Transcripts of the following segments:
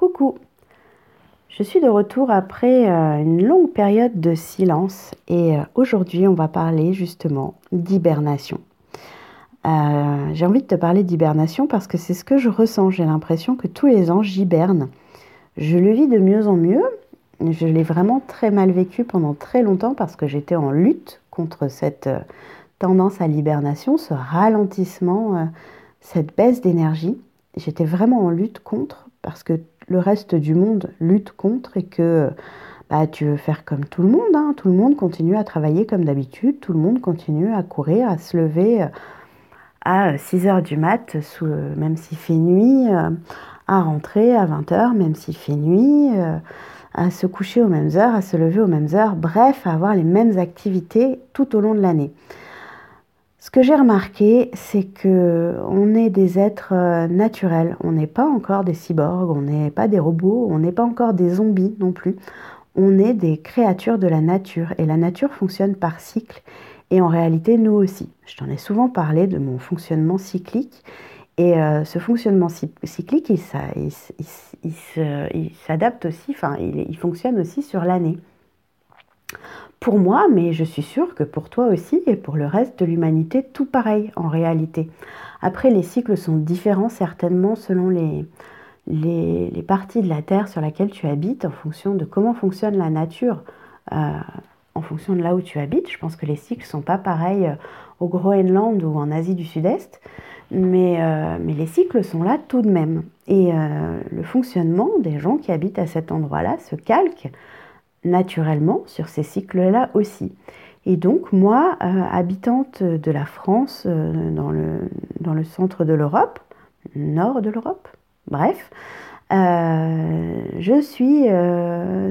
Coucou Je suis de retour après euh, une longue période de silence et euh, aujourd'hui on va parler justement d'hibernation. Euh, j'ai envie de te parler d'hibernation parce que c'est ce que je ressens. J'ai l'impression que tous les ans j'hiberne. Je le vis de mieux en mieux. Je l'ai vraiment très mal vécu pendant très longtemps parce que j'étais en lutte contre cette tendance à l'hibernation, ce ralentissement, cette baisse d'énergie. J'étais vraiment en lutte contre parce que le reste du monde lutte contre et que bah, tu veux faire comme tout le monde. Hein. Tout le monde continue à travailler comme d'habitude, tout le monde continue à courir, à se lever euh, à 6 heures du mat, euh, même s'il fait nuit, euh, à rentrer à 20 heures, même s'il fait nuit, à se coucher aux mêmes heures, à se lever aux mêmes heures, bref, à avoir les mêmes activités tout au long de l'année. Ce que j'ai remarqué, c'est que on est des êtres euh, naturels. On n'est pas encore des cyborgs, on n'est pas des robots, on n'est pas encore des zombies non plus. On est des créatures de la nature et la nature fonctionne par cycle. Et en réalité, nous aussi. Je t'en ai souvent parlé de mon fonctionnement cyclique. Et euh, ce fonctionnement cyclique, il, s'adapte aussi, enfin, il fonctionne aussi sur l'année pour moi, mais je suis sûre que pour toi aussi et pour le reste de l'humanité, tout pareil en réalité. Après, les cycles sont différents certainement selon les, parties de la Terre sur laquelle tu habites, en fonction de comment fonctionne la nature, euh, en fonction de là où tu habites. Je pense que les cycles ne sont pas pareils euh, au Groenland ou en Asie du Sud-Est, euh, mais, les cycles sont là tout de même. Et le fonctionnement des gens qui habitent à cet endroit-là se calque naturellement sur ces cycles-là aussi. Et donc moi, euh, habitante de la France, euh, dans, le, centre de l'Europe, nord de l'Europe, bref, euh, je suis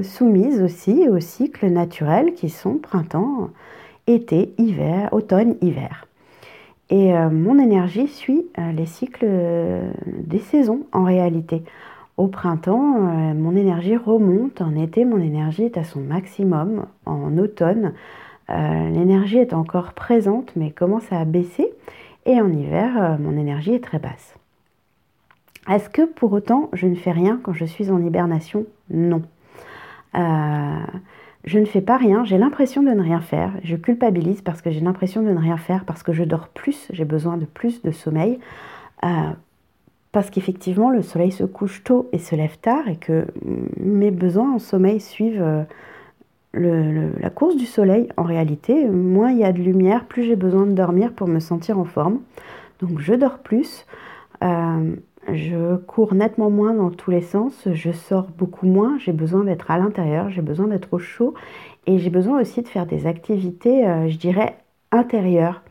soumise aussi aux cycles naturels qui sont printemps, été, hiver, automne, hiver. Et mon énergie suit les cycles des saisons en réalité. Au printemps, euh, mon énergie remonte. En été, mon énergie est à son maximum. En automne, euh, l'énergie est encore présente mais commence à baisser. Et en hiver, euh, mon énergie est très basse. Est-ce que pour autant je ne fais rien quand je suis en hibernation? Non. je ne fais pas rien, j'ai l'impression de ne rien faire. Je culpabilise parce que j'ai l'impression de ne rien faire, parce que je dors plus, j'ai besoin de plus de sommeil parce qu'effectivement le soleil se couche tôt et se lève tard et que mes besoins en sommeil suivent euh, la course du soleil en réalité. Moins il y a de lumière, plus j'ai besoin de dormir pour me sentir en forme. Donc je dors plus, euh, je cours nettement moins dans tous les sens, je sors beaucoup moins, j'ai besoin d'être à l'intérieur, j'ai besoin d'être au chaud et j'ai besoin aussi de faire des activités, euh, je dirais, intérieures.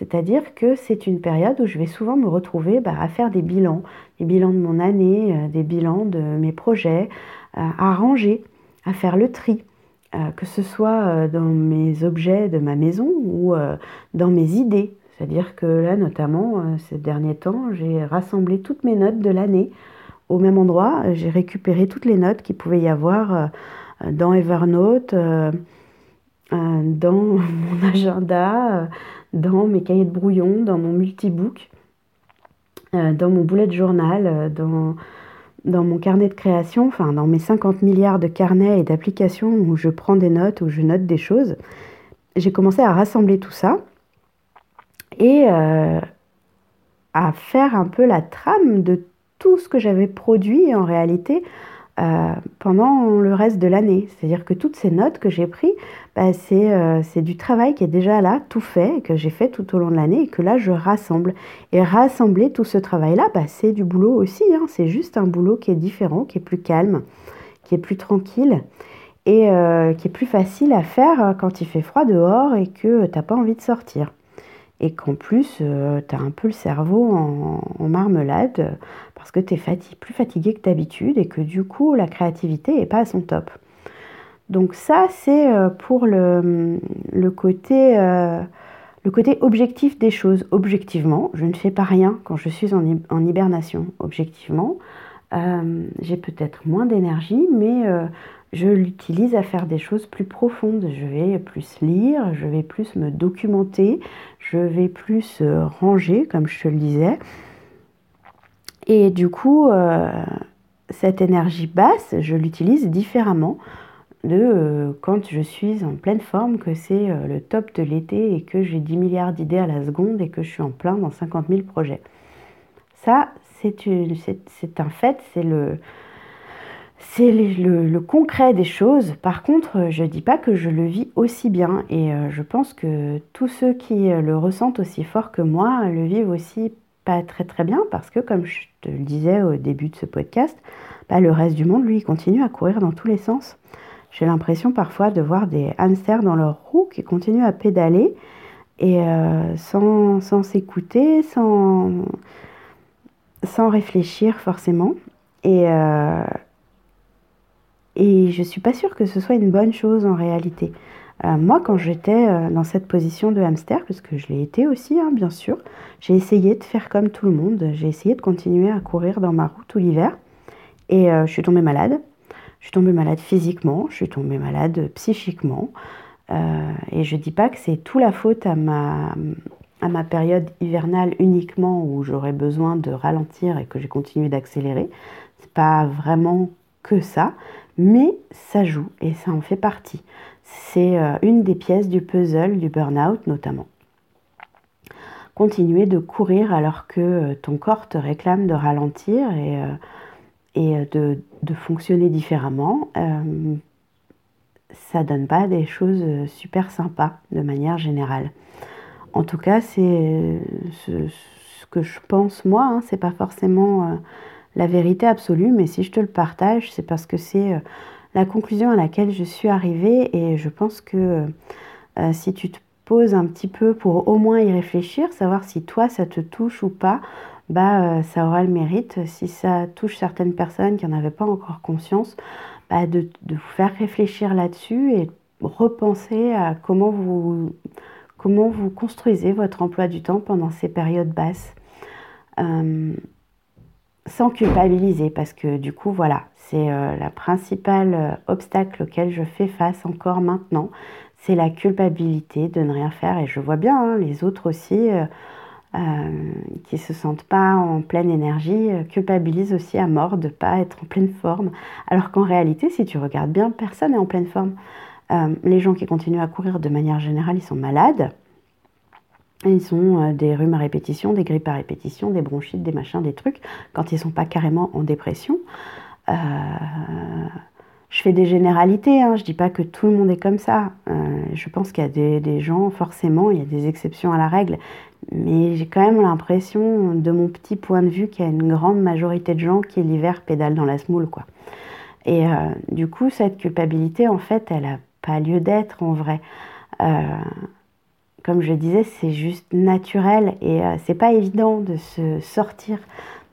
C'est-à-dire que c'est une période où je vais souvent me retrouver bah, à faire des bilans, des bilans de mon année, euh, des bilans de mes projets, euh, à ranger, à faire le tri, euh, que ce soit dans mes objets de ma maison ou dans mes idées. C'est-à-dire que là, notamment, ces derniers temps, j'ai rassemblé toutes mes notes de l'année au même endroit. J'ai récupéré toutes les notes qu'il pouvait y avoir dans Evernote, dans mon agenda dans mes cahiers de brouillon, dans mon multibook, euh, dans mon bullet journal, euh, dans, dans mon carnet de création, enfin dans mes 50 milliards de carnets et d'applications où je prends des notes, où je note des choses. J'ai commencé à rassembler tout ça et euh, à faire un peu la trame de tout ce que j'avais produit en réalité euh, pendant le reste de l'année. C'est-à-dire que toutes ces notes que j'ai prises, bah, euh, c'est du travail qui est déjà là, tout fait, que j'ai fait tout au long de l'année et que là je rassemble. Et rassembler tout ce travail-là, bah, c'est du boulot aussi. Hein. C'est juste un boulot qui est différent, qui est plus calme, qui est plus tranquille et euh, qui est plus facile à faire quand il fait froid dehors et que tu n'as pas envie de sortir et qu'en plus, tu as un peu le cerveau en, marmelade parce que tu es plus fatigué que d'habitude et que du coup, la créativité n'est pas à son top. Donc ça, c'est euh, pour le, le côté, euh, le côté objectif des choses. Objectivement, je ne fais pas rien quand je suis en, hibernation. Objectivement, j'ai peut-être moins d'énergie, mais je l'utilise à faire des choses plus profondes. Je vais plus lire, je vais plus me documenter, je vais plus euh, ranger, comme je te le disais. Et du coup, euh, cette énergie basse, je l'utilise différemment de euh, quand je suis en pleine forme, que c'est euh, le top de l'été et que j'ai 10 milliards d'idées à la seconde et que je suis en plein dans 50 000 projets. Ça, c'est un fait, c'est le, le, concret des choses. Par contre, je ne dis pas que je le vis aussi bien et je pense que tous ceux qui le ressentent aussi fort que moi le vivent aussi pas très très bien parce que comme je te le disais au début de ce podcast, bah, le reste du monde, lui, continue à courir dans tous les sens. J'ai l'impression parfois de voir des hamsters dans leur roue qui continuent à pédaler et euh, sans, s'écouter, sans, sans réfléchir forcément. Et, euh, et je ne suis pas sûre que ce soit une bonne chose en réalité. Euh, moi, quand j'étais dans cette position de hamster, parce que je l'ai été aussi, hein, bien sûr, j'ai essayé de faire comme tout le monde. J'ai essayé de continuer à courir dans ma roue tout l'hiver. Et je suis tombée malade. Je suis tombée malade physiquement, je suis tombée malade psychiquement. Euh, et je ne dis pas que c'est tout la faute à ma, à ma période hivernale uniquement où j'aurais besoin de ralentir et que j'ai continué d'accélérer. C'est pas vraiment que ça, mais ça joue et ça en fait partie. C'est euh, une des pièces du puzzle du burn-out notamment. Continuer de courir alors que euh, ton corps te réclame de ralentir et et euh, de, de, fonctionner différemment, ça donne pas des choses super sympas de manière générale. En tout cas, c'est ce, que je pense moi, hein, c'est pas forcément la vérité absolue, mais si je te le partage, c'est parce que c'est la conclusion à laquelle je suis arrivée et je pense que si tu te poses un petit peu pour au moins y réfléchir, savoir si toi ça te touche ou pas, bah, euh, ça aura le mérite, si ça touche certaines personnes qui n'en avaient pas encore conscience, bah, de, vous faire réfléchir là-dessus et repenser à comment vous, comment vous construisez votre emploi du temps pendant ces périodes basses. Euh, sans culpabiliser, parce que du coup, voilà, c'est euh, la principale obstacle auquel je fais face encore maintenant, c'est la culpabilité de ne rien faire. Et je vois bien, hein, les autres aussi, euh, qui se sentent pas en pleine énergie euh, culpabilisent aussi à mort de pas être en pleine forme. Alors qu'en réalité, si tu regardes bien, personne n'est en pleine forme. Euh, les gens qui continuent à courir de manière générale, ils sont malades. Ils ont des rhumes à répétition, des grippes à répétition, des bronchites, des machins, des trucs, quand ils sont pas carrément en dépression. je fais des généralités, hein, je dis pas que tout le monde est comme ça. je pense qu'il y a des, gens, forcément, il y a des exceptions à la règle, mais j'ai quand même l'impression, de mon petit point de vue, qu'il y a une grande majorité de gens qui l'hiver pédalent dans la smoule, quoi. Et euh, du coup, cette culpabilité, en fait, elle n'a pas lieu d'être en vrai. Euh, comme je disais, c'est juste naturel et euh, c'est pas évident de se sortir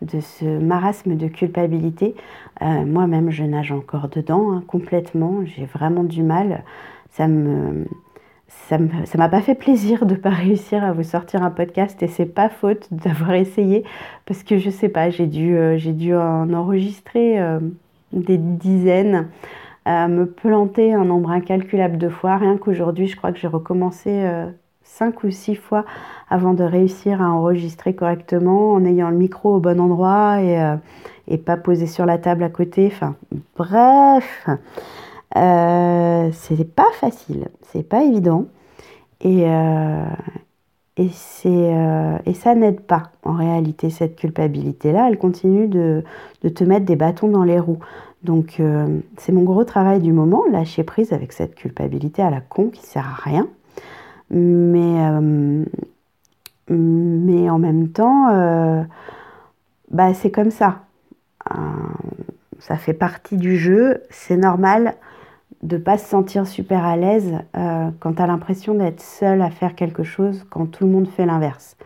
de ce marasme de culpabilité. Moi-même, je nage encore dedans hein, complètement. J'ai vraiment du mal. Ça me ça m'a pas fait plaisir de pas réussir à vous sortir un podcast et c'est pas faute d'avoir essayé parce que je sais pas, j'ai dû, euh, j'ai dû en enregistrer euh, des dizaines, me planter un nombre incalculable de fois. Rien qu'aujourd'hui, je crois que j'ai recommencé euh, cinq ou six fois avant de réussir à enregistrer correctement en ayant le micro au bon endroit et, et pas posé sur la table à côté. Enfin, bref. Euh, c'est pas facile, c'est pas évident. Et, euh, euh, et ça n'aide pas en réalité, cette culpabilité-là. Elle continue de, de, te mettre des bâtons dans les roues. Donc c'est mon gros travail du moment, lâcher prise avec cette culpabilité à la con qui sert à rien. Mais, mais en même temps, bah, c'est comme ça. ça fait partie du jeu, c'est normal de pas se sentir super à l'aise euh, quand tu as l'impression d'être seul à faire quelque chose quand tout le monde fait l'inverse.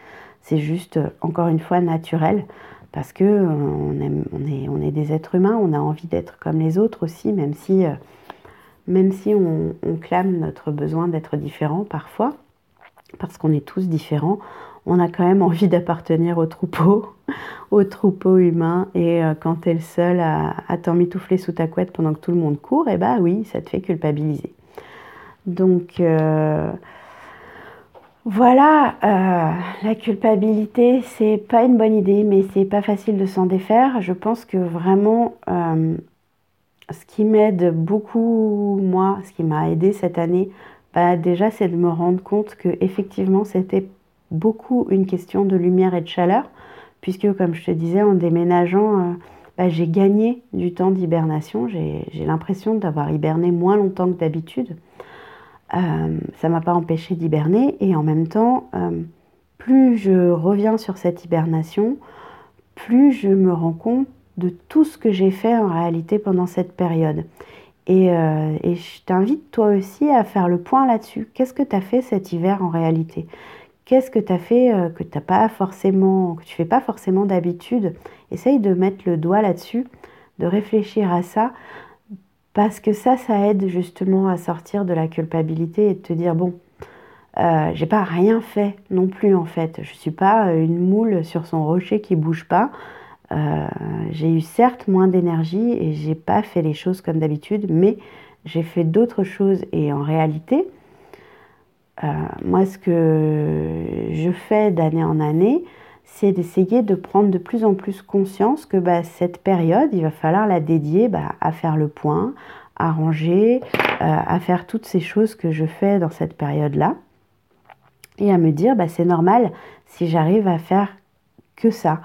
C'est juste, euh, encore une fois, naturel parce que euh, on, est, des êtres humains, on a envie d'être comme les autres aussi, même si, même si on, clame notre besoin d'être différent parfois, parce qu'on est tous différents, on a quand même envie d'appartenir au troupeau, au troupeau humain. Et euh, quand tu es le seul à, t'en mitoufler sous ta couette pendant que tout le monde court, et eh bah oui, ça te fait culpabiliser. Donc, euh, Voilà, euh, la culpabilité, c'est pas une bonne idée, mais c'est pas facile de s'en défaire. Je pense que vraiment, ce qui m'aide beaucoup, moi, ce qui m'a aidé cette année, bah, déjà, c'est de me rendre compte que effectivement, c'était beaucoup une question de lumière et de chaleur, puisque, comme je te disais, en déménageant, euh, bah, j'ai gagné du temps d'hibernation. J'ai l'impression d'avoir hiberné moins longtemps que d'habitude. Euh, ça m'a pas empêché d'hiberner et en même temps, euh, plus je reviens sur cette hibernation, plus je me rends compte de tout ce que j'ai fait en réalité pendant cette période. Et, euh, et je t'invite toi aussi à faire le point là-dessus. Qu'est-ce que tu as fait cet hiver en réalité? Qu'est-ce que tu as fait que tu pas forcément, que tu fais pas forcément d'habitude? Essaye de mettre le doigt là-dessus, de réfléchir à ça parce que ça, ça aide justement à sortir de la culpabilité et de te dire, bon, euh, j'ai pas rien fait non plus en fait. Je suis pas euh, une moule sur son rocher qui bouge pas. Euh, j'ai eu certes moins d'énergie et j'ai pas fait les choses comme d'habitude, mais j'ai fait d'autres choses et en réalité, moi ce que je fais d'année en année, c'est d'essayer de prendre de plus en plus conscience que bah, cette période, il va falloir la dédier bah, à faire le point, à ranger, euh, à faire toutes ces choses que je fais dans cette période-là. Et à me dire, bah, c'est normal si j'arrive à faire que ça.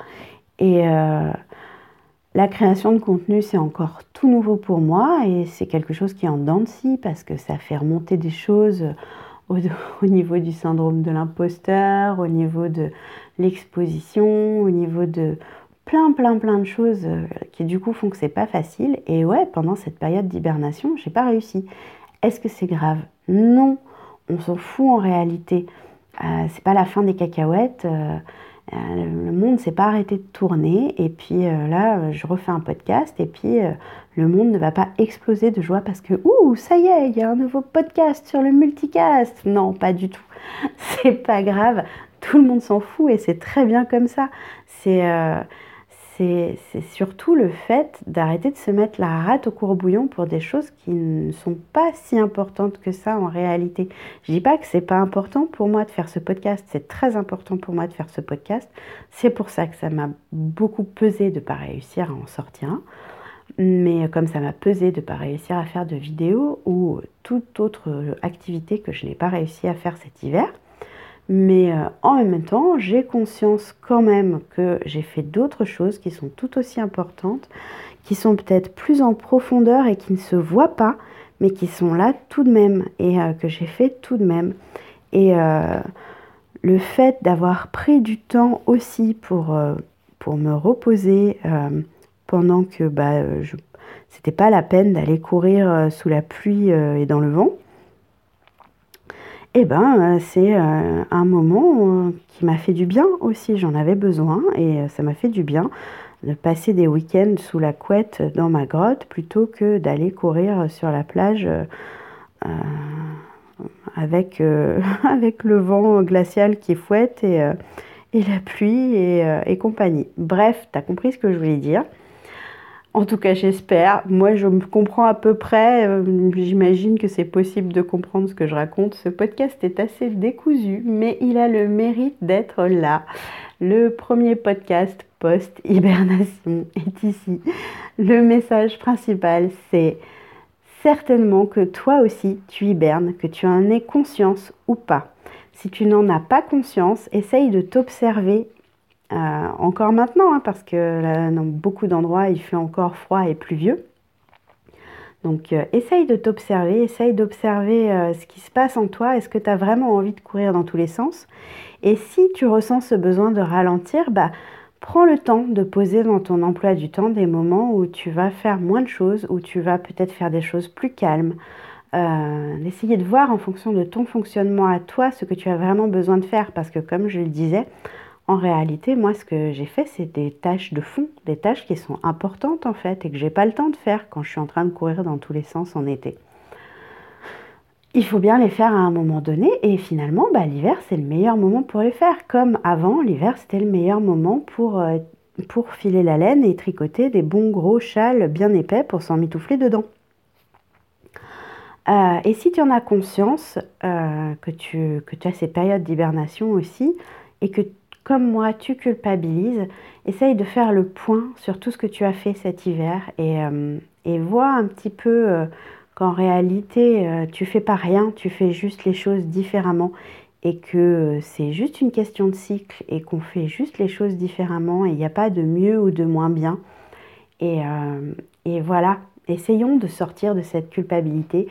Et euh, la création de contenu, c'est encore tout nouveau pour moi et c'est quelque chose qui est en dents de scie parce que ça fait remonter des choses au, niveau du syndrome de l'imposteur, au niveau de l'exposition, au niveau de plein, plein, plein de choses euh, qui du coup font que c'est pas facile. Et ouais, pendant cette période d'hibernation, j'ai pas réussi. Est-ce que c'est grave? Non, on s'en fout en réalité. Euh, c'est pas la fin des cacahuètes. Le monde s'est pas arrêté de tourner. Et puis là je refais un podcast. Et puis le monde ne va pas exploser de joie parce que ouh ça y est il y a un nouveau podcast sur le multicast. Non pas du tout. C'est pas grave. Tout le monde s'en fout et c'est très bien comme ça. Euh, c'est surtout le fait d'arrêter de se mettre la rate au courbouillon pour des choses qui ne sont pas si importantes que ça en réalité. Je dis pas que c'est pas important pour moi de faire ce podcast, c'est très important pour moi de faire ce podcast. C'est pour ça que ça m'a beaucoup pesé de pas réussir à en sortir. Mais comme ça m'a pesé de ne pas réussir à faire de vidéos ou toute autre activité que je n'ai pas réussi à faire cet hiver, mais euh, en même temps, j'ai conscience quand même que j'ai fait d'autres choses qui sont tout aussi importantes, qui sont peut-être plus en profondeur et qui ne se voient pas, mais qui sont là tout de même et euh, que j'ai fait tout de même. Et euh, le fait d'avoir pris du temps aussi pour, me reposer pendant que bah, c'était pas la peine d'aller courir sous la pluie et dans le vent, eh ben, euh, c'est euh, un moment euh, qui m'a fait du bien aussi. J'en avais besoin et ça m'a fait du bien de passer des week-ends sous la couette dans ma grotte plutôt que d'aller courir sur la plage avec, le vent glacial qui fouette et, la pluie et, et compagnie. Bref, tu as compris ce que je voulais dire. En tout cas, j'espère. Moi, je me comprends à peu près. Euh, j'imagine que c'est possible de comprendre ce que je raconte. Ce podcast est assez décousu, mais il a le mérite d'être là. Le premier podcast post-hibernation est ici. Le message principal, c'est certainement que toi aussi, tu hibernes, que tu en aies conscience ou pas. Si tu n'en as pas conscience, essaye de t'observer euh, encore maintenant, hein, parce que dans beaucoup d'endroits, il fait encore froid et pluvieux. Donc euh, essaye de t'observer, essaye d'observer euh, ce qui se passe en toi. Est-ce que tu as vraiment envie de courir dans tous les sens? Et si tu ressens ce besoin de ralentir, bah, prends le temps de poser dans ton emploi du temps des moments où tu vas faire moins de choses, où tu vas peut-être faire des choses plus calmes. D'essayer de voir en fonction de ton fonctionnement à toi ce que tu as vraiment besoin de faire. Parce que comme je le disais, en réalité, moi, ce que j'ai fait, c'est des tâches de fond, des tâches qui sont importantes en fait et que j'ai pas le temps de faire quand je suis en train de courir dans tous les sens en été. Il faut bien les faire à un moment donné et finalement, bah, l'hiver, c'est le meilleur moment pour les faire. Comme avant, l'hiver, c'était le meilleur moment pour, euh, pour filer la laine et tricoter des bons gros châles bien épais pour s'en mitoufler dedans. et si tu en as conscience que, tu, que tu as ces périodes d'hibernation aussi, et que comme moi, tu culpabilises, essaye de faire le point sur tout ce que tu as fait cet hiver et, euh, vois un petit peu euh, qu'en réalité, euh, tu fais pas rien, tu fais juste les choses différemment et que c'est juste une question de cycle et qu'on fait juste les choses différemment et il n'y a pas de mieux ou de moins bien. Et, et voilà, essayons de sortir de cette culpabilité.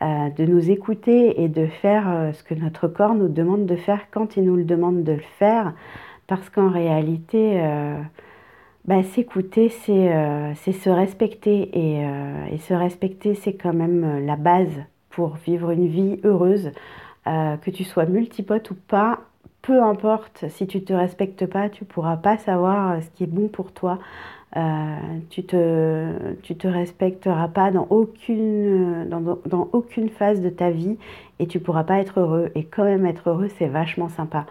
De nous écouter et de faire ce que notre corps nous demande de faire quand il nous le demande de le faire, parce qu'en réalité, euh, bah, s'écouter, euh, c'est se respecter. Et, euh, et se respecter, c'est quand même la base pour vivre une vie heureuse. que tu sois multipote ou pas, peu importe, si tu ne te respectes pas, tu ne pourras pas savoir ce qui est bon pour toi. tu te, te respecteras pas dans aucune, dans, aucune phase de ta vie et tu pourras pas être heureux. Et quand même être heureux, c'est vachement sympa.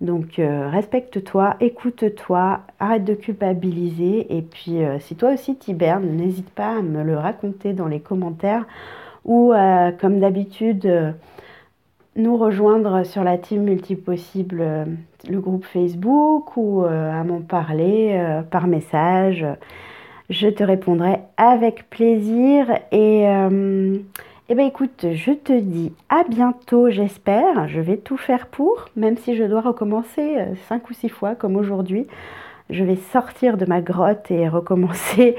Donc euh, respecte-toi, écoute-toi, arrête de culpabiliser et puis euh, si toi aussi t'hibernes, n'hésite pas à me le raconter dans les commentaires ou euh, comme d'habitude nous rejoindre sur la team multipossible, le groupe Facebook ou à m'en parler par message. Je te répondrai avec plaisir et eh bien écoute, je te dis à bientôt, j'espère. Je vais tout faire pour, même si je dois recommencer euh, cinq ou six fois comme aujourd'hui. Je vais sortir de ma grotte et recommencer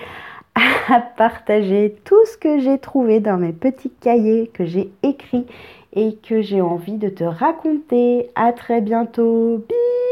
à partager tout ce que j'ai trouvé dans mes petits cahiers que j'ai écrits et que j'ai envie de te raconter. À très bientôt. Bisous